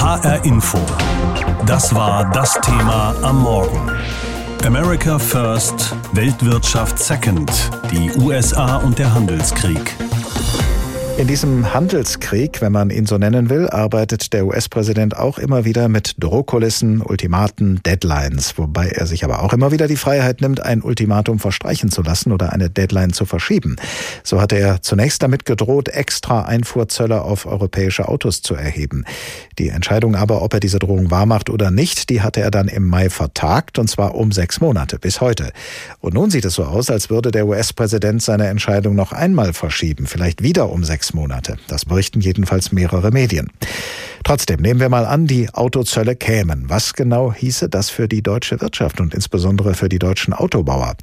HR Info. Das war das Thema am Morgen. America First, Weltwirtschaft Second, die USA und der Handelskrieg. In diesem Handelskrieg, wenn man ihn so nennen will, arbeitet der US-Präsident auch immer wieder mit Drohkulissen, Ultimaten, Deadlines, wobei er sich aber auch immer wieder die Freiheit nimmt, ein Ultimatum verstreichen zu lassen oder eine Deadline zu verschieben. So hatte er zunächst damit gedroht, extra Einfuhrzölle auf europäische Autos zu erheben. Die Entscheidung aber, ob er diese Drohung wahrmacht oder nicht, die hatte er dann im Mai vertagt, und zwar um sechs Monate bis heute. Und nun sieht es so aus, als würde der US-Präsident seine Entscheidung noch einmal verschieben, vielleicht wieder um sechs Monate. Das berichten jedenfalls mehrere Medien. Trotzdem nehmen wir mal an, die Autozölle kämen. Was genau hieße das für die deutsche Wirtschaft und insbesondere für die deutschen Autobauer?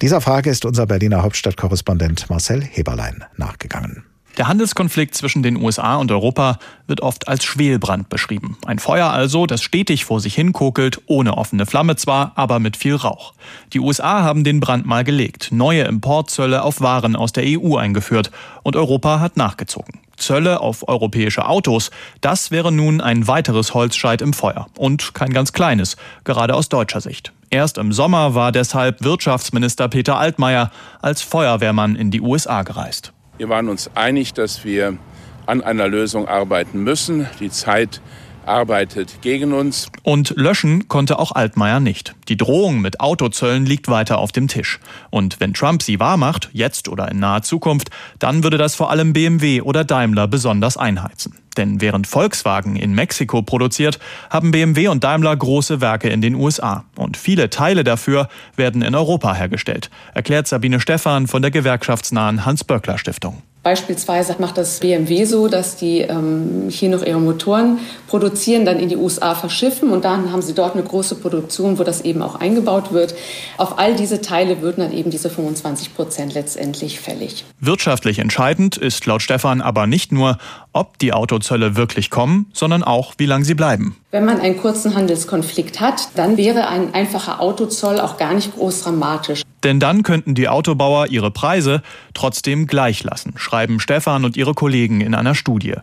Dieser Frage ist unser Berliner Hauptstadtkorrespondent Marcel Heberlein nachgegangen. Der Handelskonflikt zwischen den USA und Europa wird oft als Schwelbrand beschrieben. Ein Feuer also, das stetig vor sich hin kokelt, ohne offene Flamme zwar, aber mit viel Rauch. Die USA haben den Brand mal gelegt, neue Importzölle auf Waren aus der EU eingeführt und Europa hat nachgezogen. Zölle auf europäische Autos, das wäre nun ein weiteres Holzscheit im Feuer. Und kein ganz kleines, gerade aus deutscher Sicht. Erst im Sommer war deshalb Wirtschaftsminister Peter Altmaier als Feuerwehrmann in die USA gereist. Wir waren uns einig, dass wir an einer Lösung arbeiten müssen. Die Zeit arbeitet gegen uns. Und löschen konnte auch Altmaier nicht. Die Drohung mit Autozöllen liegt weiter auf dem Tisch. Und wenn Trump sie wahrmacht, jetzt oder in naher Zukunft, dann würde das vor allem BMW oder Daimler besonders einheizen. Denn während Volkswagen in Mexiko produziert, haben BMW und Daimler große Werke in den USA. Und viele Teile dafür werden in Europa hergestellt, erklärt Sabine Stephan von der gewerkschaftsnahen Hans-Böckler-Stiftung. Beispielsweise macht das BMW so, dass die ähm, hier noch ihre Motoren produzieren, dann in die USA verschiffen und dann haben sie dort eine große Produktion, wo das eben auch eingebaut wird. Auf all diese Teile würden dann eben diese 25 Prozent letztendlich fällig. Wirtschaftlich entscheidend ist laut Stefan aber nicht nur, ob die Autozölle wirklich kommen, sondern auch, wie lange sie bleiben. Wenn man einen kurzen Handelskonflikt hat, dann wäre ein einfacher Autozoll auch gar nicht groß dramatisch. Denn dann könnten die Autobauer ihre Preise trotzdem gleich lassen, schreiben Stefan und ihre Kollegen in einer Studie.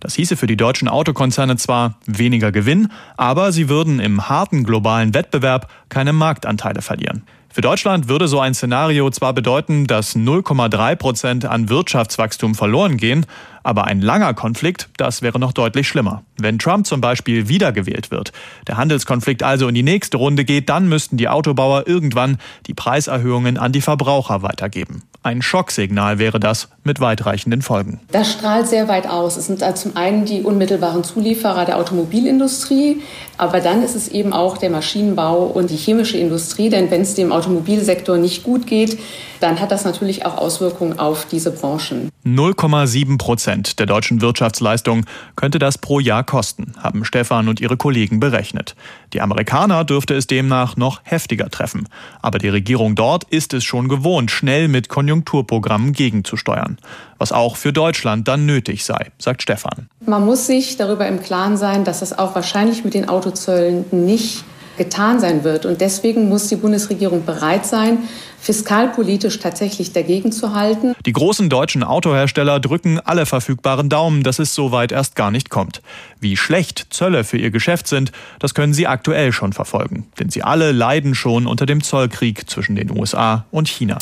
Das hieße für die deutschen Autokonzerne zwar weniger Gewinn, aber sie würden im harten globalen Wettbewerb keine Marktanteile verlieren. Für Deutschland würde so ein Szenario zwar bedeuten, dass 0,3 Prozent an Wirtschaftswachstum verloren gehen, aber ein langer Konflikt, das wäre noch deutlich schlimmer. Wenn Trump zum Beispiel wiedergewählt wird, der Handelskonflikt also in die nächste Runde geht, dann müssten die Autobauer irgendwann die Preiserhöhungen an die Verbraucher weitergeben. Ein Schocksignal wäre das mit weitreichenden Folgen. Das strahlt sehr weit aus. Es sind zum einen die unmittelbaren Zulieferer der Automobilindustrie, aber dann ist es eben auch der Maschinenbau und die chemische Industrie. Denn wenn es dem Automobilsektor nicht gut geht, dann hat das natürlich auch Auswirkungen auf diese Branchen. 0,7 Prozent der deutschen Wirtschaftsleistung könnte das pro Jahr kosten, haben Stefan und ihre Kollegen berechnet. Die Amerikaner dürfte es demnach noch heftiger treffen. Aber die Regierung dort ist es schon gewohnt, schnell mit Konjunkturprogrammen gegenzusteuern. Was auch für Deutschland dann nötig sei, sagt Stefan. Man muss sich darüber im Klaren sein, dass es auch wahrscheinlich mit den Autozöllen nicht getan sein wird. Und deswegen muss die Bundesregierung bereit sein, fiskalpolitisch tatsächlich dagegen zu halten. Die großen deutschen Autohersteller drücken alle verfügbaren Daumen, dass es so weit erst gar nicht kommt. Wie schlecht Zölle für ihr Geschäft sind, das können sie aktuell schon verfolgen. Denn sie alle leiden schon unter dem Zollkrieg zwischen den USA und China.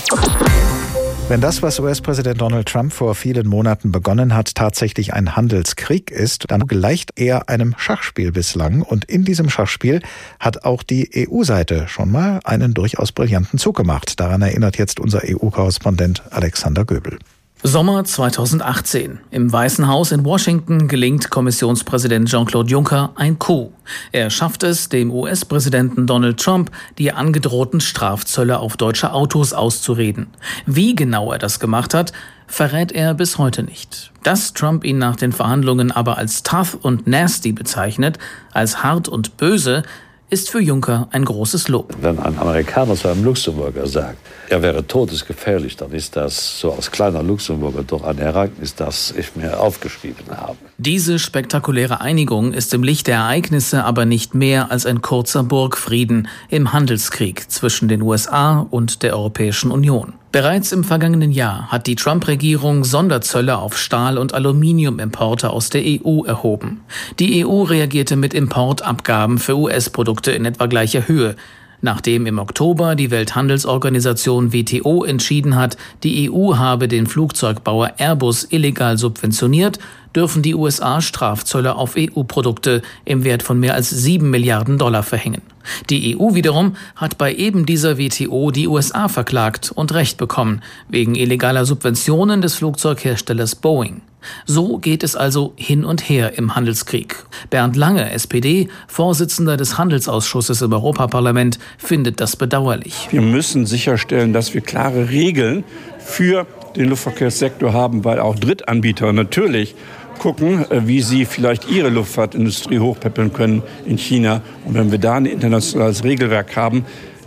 Wenn das, was US-Präsident Donald Trump vor vielen Monaten begonnen hat, tatsächlich ein Handelskrieg ist, dann gleicht er einem Schachspiel bislang. Und in diesem Schachspiel hat auch die EU-Seite schon mal einen durchaus brillanten Zug gemacht. Daran erinnert jetzt unser EU-Korrespondent Alexander Göbel. Sommer 2018. Im Weißen Haus in Washington gelingt Kommissionspräsident Jean-Claude Juncker ein Coup. Er schafft es, dem US-Präsidenten Donald Trump die angedrohten Strafzölle auf deutsche Autos auszureden. Wie genau er das gemacht hat, verrät er bis heute nicht. Dass Trump ihn nach den Verhandlungen aber als tough und nasty bezeichnet, als hart und böse, ist für Juncker ein großes Lob. Wenn ein Amerikaner zu einem Luxemburger sagt, er wäre todesgefährlich, dann ist das so als kleiner Luxemburger doch ein Ereignis, das ich mir aufgeschrieben habe. Diese spektakuläre Einigung ist im Licht der Ereignisse aber nicht mehr als ein kurzer Burgfrieden im Handelskrieg zwischen den USA und der Europäischen Union. Bereits im vergangenen Jahr hat die Trump-Regierung Sonderzölle auf Stahl- und Aluminiumimporte aus der EU erhoben. Die EU reagierte mit Importabgaben für US-Produkte in etwa gleicher Höhe. Nachdem im Oktober die Welthandelsorganisation WTO entschieden hat, die EU habe den Flugzeugbauer Airbus illegal subventioniert, dürfen die USA Strafzölle auf EU-Produkte im Wert von mehr als sieben Milliarden Dollar verhängen. Die EU wiederum hat bei eben dieser WTO die USA verklagt und Recht bekommen, wegen illegaler Subventionen des Flugzeugherstellers Boeing. So geht es also hin und her im Handelskrieg. Bernd Lange, SPD, Vorsitzender des Handelsausschusses im Europaparlament, findet das bedauerlich. Wir müssen sicherstellen, dass wir klare Regeln für den Luftverkehrssektor haben, weil auch Drittanbieter natürlich gucken, äh, wie sie vielleicht ihre Luftfahrtindustrie hochpäppeln können in China. Und wenn wir da ein internationales Regelwerk haben,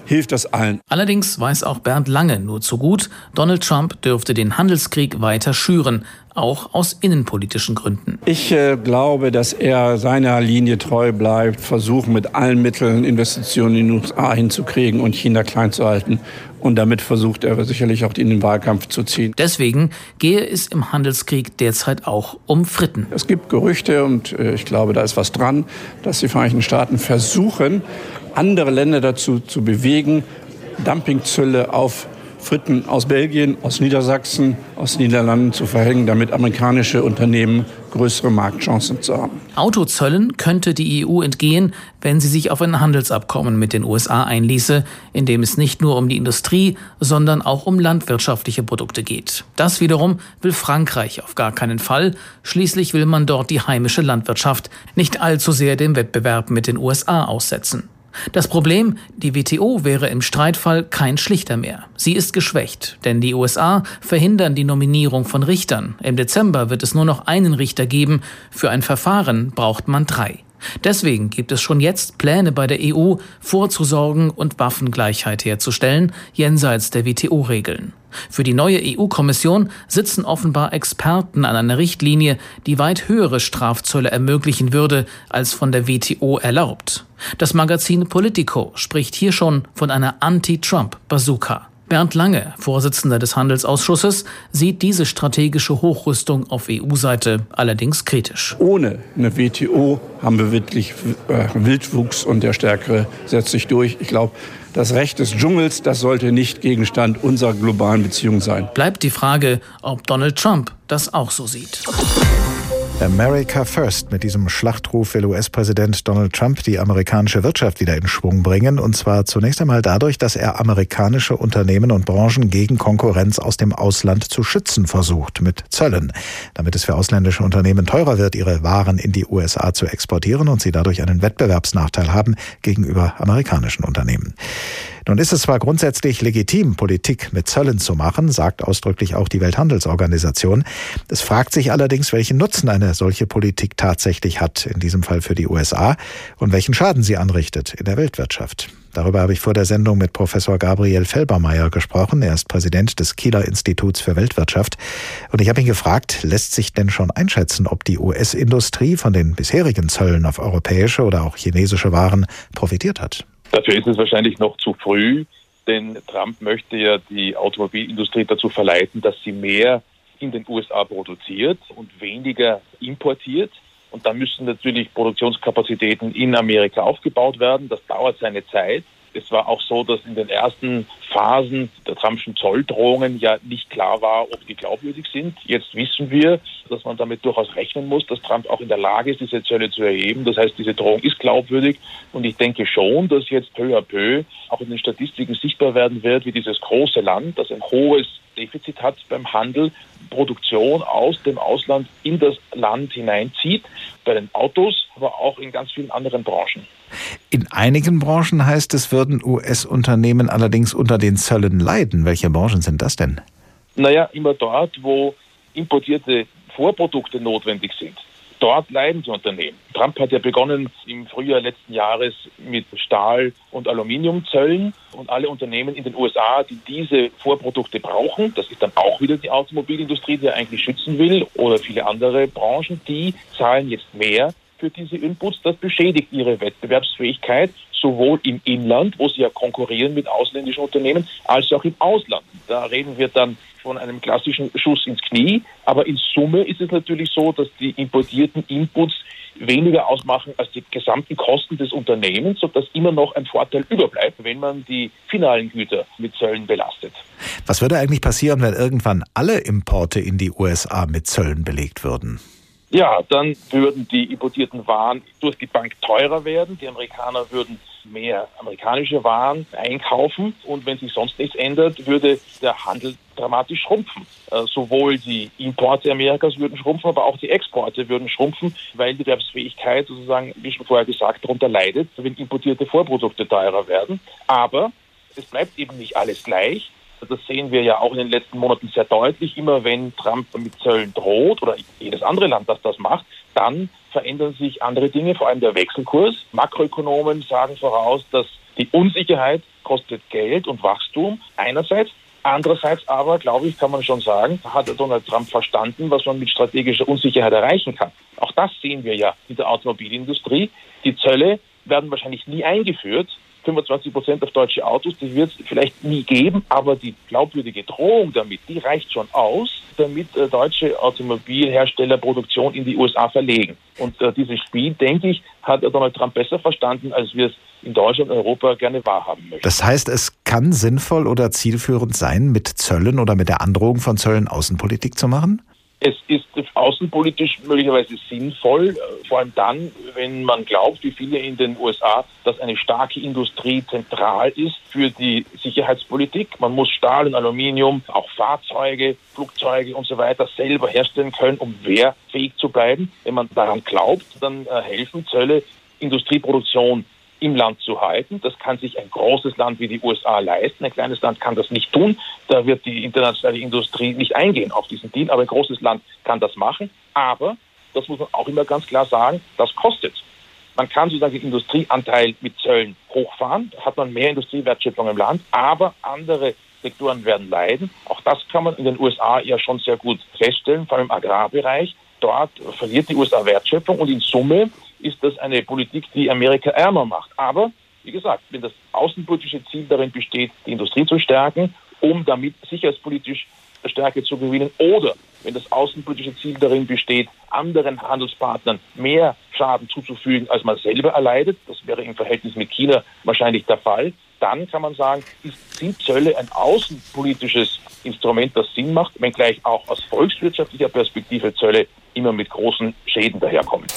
hilft das allen. Allerdings weiß auch Bernd Lange nur zu gut, Donald Trump dürfte den Handelskrieg weiter schüren, auch aus innenpolitischen Gründen. Ich äh, glaube, dass er seiner Linie treu bleibt, versucht mit allen Mitteln Investitionen in den USA hinzukriegen und China klein zu halten. Und damit versucht er sicherlich auch in den Wahlkampf zu ziehen. Deswegen gehe es im Handelskrieg derzeit auch um Fritten. Es gibt Gerüchte und äh, ich glaube, da ist was dran, dass die Vereinigten Staaten versuchen, andere Länder dazu zu bewegen, Dumpingzölle auf Fritten aus Belgien, aus Niedersachsen, aus Niederlanden zu verhängen, damit amerikanische Unternehmen größere Marktchancen zu haben. Autozöllen könnte die EU entgehen, wenn sie sich auf ein Handelsabkommen mit den USA einließe, in dem es nicht nur um die Industrie, sondern auch um landwirtschaftliche Produkte geht. Das wiederum will Frankreich auf gar keinen Fall. Schließlich will man dort die heimische Landwirtschaft nicht allzu sehr dem Wettbewerb mit den USA aussetzen. Das Problem, die WTO wäre im Streitfall kein schlichter mehr. Sie ist geschwächt, denn die USA verhindern die Nominierung von Richtern. Im Dezember wird es nur noch einen Richter geben. Für ein Verfahren braucht man drei. Deswegen gibt es schon jetzt Pläne bei der EU, vorzusorgen und Waffengleichheit herzustellen, jenseits der WTO-Regeln. Für die neue EU-Kommission sitzen offenbar Experten an einer Richtlinie, die weit höhere Strafzölle ermöglichen würde, als von der WTO erlaubt. Das Magazin Politico spricht hier schon von einer Anti-Trump-Bazooka. Bernd Lange, Vorsitzender des Handelsausschusses, sieht diese strategische Hochrüstung auf EU-Seite allerdings kritisch. Ohne eine WTO haben wir wirklich äh, Wildwuchs und der Stärkere setzt sich durch. Ich glaube, das Recht des Dschungels, das sollte nicht Gegenstand unserer globalen Beziehung sein. Bleibt die Frage, ob Donald Trump das auch so sieht. America First. Mit diesem Schlachtruf will US-Präsident Donald Trump die amerikanische Wirtschaft wieder in Schwung bringen. Und zwar zunächst einmal dadurch, dass er amerikanische Unternehmen und Branchen gegen Konkurrenz aus dem Ausland zu schützen versucht mit Zöllen. Damit es für ausländische Unternehmen teurer wird, ihre Waren in die USA zu exportieren und sie dadurch einen Wettbewerbsnachteil haben gegenüber amerikanischen Unternehmen. Nun ist es zwar grundsätzlich legitim, Politik mit Zöllen zu machen, sagt ausdrücklich auch die Welthandelsorganisation. Es fragt sich allerdings, welchen Nutzen eine solche Politik tatsächlich hat, in diesem Fall für die USA, und welchen Schaden sie anrichtet in der Weltwirtschaft. Darüber habe ich vor der Sendung mit Professor Gabriel Felbermeier gesprochen. Er ist Präsident des Kieler Instituts für Weltwirtschaft. Und ich habe ihn gefragt, lässt sich denn schon einschätzen, ob die US-Industrie von den bisherigen Zöllen auf europäische oder auch chinesische Waren profitiert hat? Dafür ist es wahrscheinlich noch zu früh, denn Trump möchte ja die Automobilindustrie dazu verleiten, dass sie mehr in den USA produziert und weniger importiert. Und da müssen natürlich Produktionskapazitäten in Amerika aufgebaut werden. Das dauert seine Zeit. Es war auch so, dass in den ersten Phasen der Trumpschen Zolldrohungen ja nicht klar war, ob die glaubwürdig sind. Jetzt wissen wir, dass man damit durchaus rechnen muss, dass Trump auch in der Lage ist, diese Zölle zu erheben. Das heißt, diese Drohung ist glaubwürdig. Und ich denke schon, dass jetzt peu à peu auch in den Statistiken sichtbar werden wird, wie dieses große Land, das ein hohes Defizit hat beim Handel, Produktion aus dem Ausland in das Land hineinzieht, bei den Autos, aber auch in ganz vielen anderen Branchen. In einigen Branchen heißt es, würden US-Unternehmen allerdings unter den Zöllen leiden. Welche Branchen sind das denn? Naja, immer dort, wo importierte Vorprodukte notwendig sind. Dort leiden die Unternehmen. Trump hat ja begonnen im Frühjahr letzten Jahres mit Stahl- und Aluminiumzöllen und alle Unternehmen in den USA, die diese Vorprodukte brauchen, das ist dann auch wieder die Automobilindustrie, die er eigentlich schützen will, oder viele andere Branchen, die zahlen jetzt mehr für diese Inputs. Das beschädigt ihre Wettbewerbsfähigkeit, sowohl im Inland, wo sie ja konkurrieren mit ausländischen Unternehmen, als auch im Ausland. Da reden wir dann von einem klassischen Schuss ins Knie. Aber in Summe ist es natürlich so, dass die importierten Inputs weniger ausmachen als die gesamten Kosten des Unternehmens, sodass immer noch ein Vorteil überbleibt, wenn man die finalen Güter mit Zöllen belastet. Was würde eigentlich passieren, wenn irgendwann alle Importe in die USA mit Zöllen belegt würden? Ja, dann würden die importierten Waren durch die Bank teurer werden. Die Amerikaner würden mehr amerikanische Waren einkaufen und wenn sich sonst nichts ändert, würde der Handel dramatisch schrumpfen. Äh, sowohl die Importe Amerikas würden schrumpfen, aber auch die Exporte würden schrumpfen, weil die Erwerbsfähigkeit sozusagen, wie schon vorher gesagt, darunter leidet, wenn importierte Vorprodukte teurer werden. Aber es bleibt eben nicht alles gleich. Das sehen wir ja auch in den letzten Monaten sehr deutlich. Immer wenn Trump mit Zöllen droht oder jedes andere Land, das das macht, dann verändern sich andere Dinge, vor allem der Wechselkurs. Makroökonomen sagen voraus, dass die Unsicherheit kostet Geld und Wachstum einerseits. Andererseits aber, glaube ich, kann man schon sagen, hat Donald Trump verstanden, was man mit strategischer Unsicherheit erreichen kann. Auch das sehen wir ja in der Automobilindustrie. Die Zölle werden wahrscheinlich nie eingeführt, 25 Prozent auf deutsche Autos, die wird es vielleicht nie geben, aber die glaubwürdige Drohung damit, die reicht schon aus, damit äh, deutsche Automobilhersteller Produktion in die USA verlegen. Und äh, dieses Spiel, denke ich, hat Donald Trump besser verstanden, als wir es in Deutschland und Europa gerne wahrhaben möchten. Das heißt, es kann sinnvoll oder zielführend sein, mit Zöllen oder mit der Androhung von Zöllen Außenpolitik zu machen? Es ist außenpolitisch möglicherweise sinnvoll, äh, vor allem dann, wenn man glaubt, wie viele in den USA, dass eine starke Industrie zentral ist für die Sicherheitspolitik. Man muss Stahl und Aluminium, auch Fahrzeuge, Flugzeuge und so weiter selber herstellen können, um wehrfähig zu bleiben. Wenn man daran glaubt, dann äh, helfen Zölle, Industrieproduktion im Land zu halten. Das kann sich ein großes Land wie die USA leisten. Ein kleines Land kann das nicht tun. Da wird die internationale Industrie nicht eingehen auf diesen Deal. Aber ein großes Land kann das machen. Aber, das muss man auch immer ganz klar sagen, das kostet. Man kann sozusagen den Industrieanteil mit Zöllen hochfahren. Da hat man mehr Industriewertschöpfung im Land. Aber andere Sektoren werden leiden. Auch das kann man in den USA ja schon sehr gut feststellen, vor allem im Agrarbereich. Dort verliert die USA Wertschöpfung und in Summe ist das eine Politik, die Amerika ärmer macht. Aber, wie gesagt, wenn das außenpolitische Ziel darin besteht, die Industrie zu stärken, um damit sicherheitspolitisch Stärke zu gewinnen, oder wenn das außenpolitische Ziel darin besteht, anderen Handelspartnern mehr Schaden zuzufügen, als man selber erleidet, das wäre im Verhältnis mit China wahrscheinlich der Fall, dann kann man sagen, sind Zölle ein außenpolitisches Instrument, das Sinn macht, wenngleich auch aus volkswirtschaftlicher Perspektive Zölle immer mit großen Schäden daherkommen.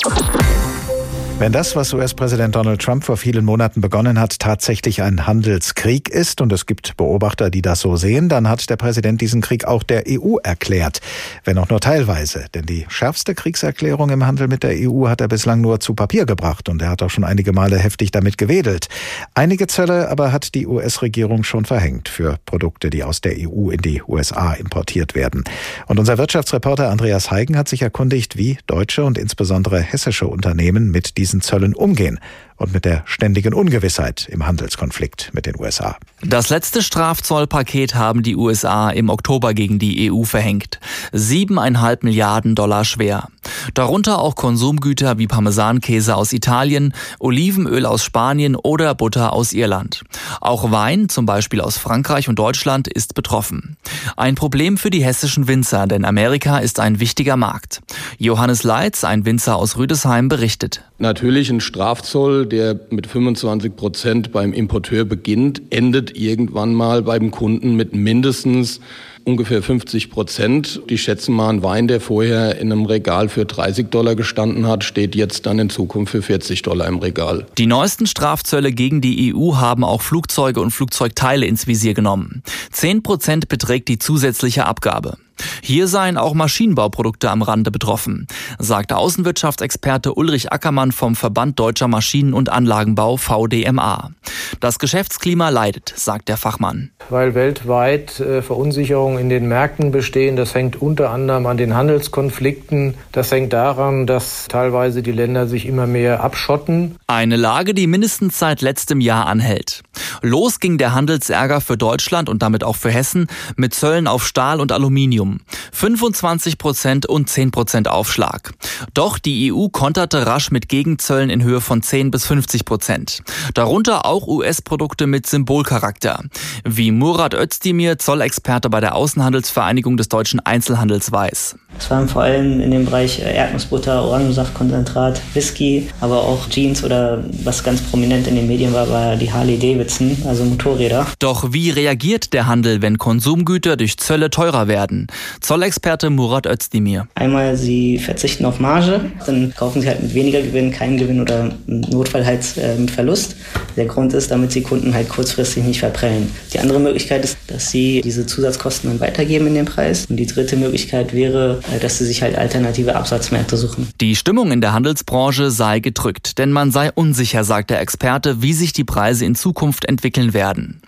Wenn das, was US-Präsident Donald Trump vor vielen Monaten begonnen hat, tatsächlich ein Handelskrieg ist, und es gibt Beobachter, die das so sehen, dann hat der Präsident diesen Krieg auch der EU erklärt, wenn auch nur teilweise. Denn die schärfste Kriegserklärung im Handel mit der EU hat er bislang nur zu Papier gebracht und er hat auch schon einige Male heftig damit gewedelt. Einige Zölle aber hat die US-Regierung schon verhängt für Produkte, die aus der EU in die USA importiert werden. Und unser Wirtschaftsreporter Andreas Heigen hat sich erkundigt, wie deutsche und insbesondere hessische Unternehmen mit diesen Zöllen umgehen und mit der ständigen Ungewissheit im Handelskonflikt mit den USA. Das letzte Strafzollpaket haben die USA im Oktober gegen die EU verhängt. Siebeneinhalb Milliarden Dollar schwer. Darunter auch Konsumgüter wie Parmesankäse aus Italien, Olivenöl aus Spanien oder Butter aus Irland. Auch Wein, zum Beispiel aus Frankreich und Deutschland, ist betroffen. Ein Problem für die hessischen Winzer, denn Amerika ist ein wichtiger Markt. Johannes Leitz, ein Winzer aus Rüdesheim, berichtet. Natürlich ein Strafzoll, der mit 25 Prozent beim Importeur beginnt, endet irgendwann mal beim Kunden mit mindestens ungefähr 50 Prozent. Die schätzen mal, ein Wein, der vorher in einem Regal für 30 Dollar gestanden hat, steht jetzt dann in Zukunft für 40 Dollar im Regal. Die neuesten Strafzölle gegen die EU haben auch Flugzeuge und Flugzeugteile ins Visier genommen. 10 Prozent beträgt die zusätzliche Abgabe. Hier seien auch Maschinenbauprodukte am Rande betroffen, sagte Außenwirtschaftsexperte Ulrich Ackermann vom Verband Deutscher Maschinen- und Anlagenbau VDMA. Das Geschäftsklima leidet, sagt der Fachmann. Weil weltweit äh, Verunsicherungen in den Märkten bestehen. Das hängt unter anderem an den Handelskonflikten. Das hängt daran, dass teilweise die Länder sich immer mehr abschotten. Eine Lage, die mindestens seit letztem Jahr anhält. Los ging der Handelsärger für Deutschland und damit auch für Hessen mit Zöllen auf Stahl und Aluminium. 25 Prozent und 10 Prozent Aufschlag. Doch die EU konterte rasch mit Gegenzöllen in Höhe von 10 bis 50 Prozent. Darunter auch US-Produkte mit Symbolcharakter. Wie Murat Özdemir, Zollexperte bei der Außenhandelsvereinigung des deutschen Einzelhandels weiß. Es waren vor allem in dem Bereich Erdnussbutter, Orangensaftkonzentrat, Whisky, aber auch Jeans oder was ganz prominent in den Medien war, war die Harley Davidson, also Motorräder. Doch wie reagiert der Handel, wenn Konsumgüter durch Zölle teurer werden? Zollexperte Murat Özdemir. Einmal, sie verzichten auf Marge, dann kaufen sie halt mit weniger Gewinn, keinen Gewinn oder im Notfall halt äh, mit Verlust. Der Grund ist, damit sie Kunden halt kurzfristig nicht verprellen. Die andere Möglichkeit ist, dass sie diese Zusatzkosten dann weitergeben in den Preis. Und die dritte Möglichkeit wäre, äh, dass sie sich halt alternative Absatzmärkte suchen. Die Stimmung in der Handelsbranche sei gedrückt, denn man sei unsicher, sagt der Experte, wie sich die Preise in Zukunft entwickeln werden.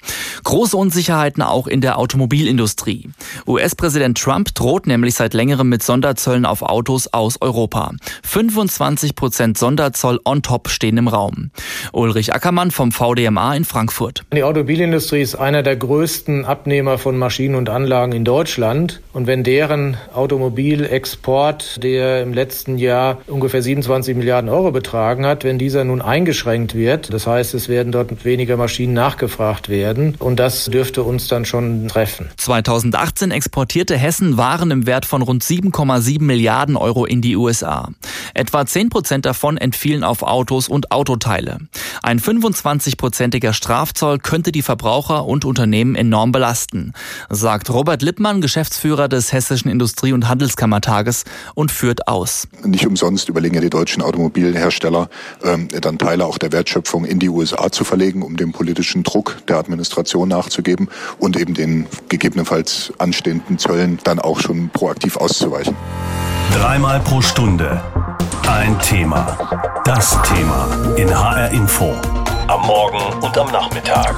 Große Unsicherheiten auch in der Automobilindustrie. US-Präsident Trump droht nämlich seit längerem mit Sonderzöllen auf Autos aus Europa. 25 Prozent Sonderzoll on top stehen im Raum. Ulrich Ackermann vom VDMA in Frankfurt. Die Automobilindustrie ist einer der größten Abnehmer von Maschinen und Anlagen in Deutschland. Und wenn deren Automobilexport, der im letzten Jahr ungefähr 27 Milliarden Euro betragen hat, wenn dieser nun eingeschränkt wird, das heißt, es werden dort weniger Maschinen nachgefragt werden. Und das dürfte uns dann schon treffen. 2018 exportierte Hessen Waren im Wert von rund 7,7 Milliarden Euro in die USA. Etwa 10 Prozent davon entfielen auf Autos und Autoteile. Ein 25-prozentiger Strafzoll könnte die Verbraucher und Unternehmen enorm belasten, sagt Robert Lippmann, Geschäftsführer des Hessischen Industrie- und Handelskammertages und führt aus. Nicht umsonst überlegen ja die deutschen Automobilhersteller, ähm, dann Teile auch der Wertschöpfung in die USA zu verlegen, um dem politischen Druck der Administration nachzugeben und eben den gegebenenfalls anstehenden Zöllen dann auch schon proaktiv auszuweichen. Dreimal pro Stunde ein Thema. Das Thema in HR Info. Am Morgen und am Nachmittag.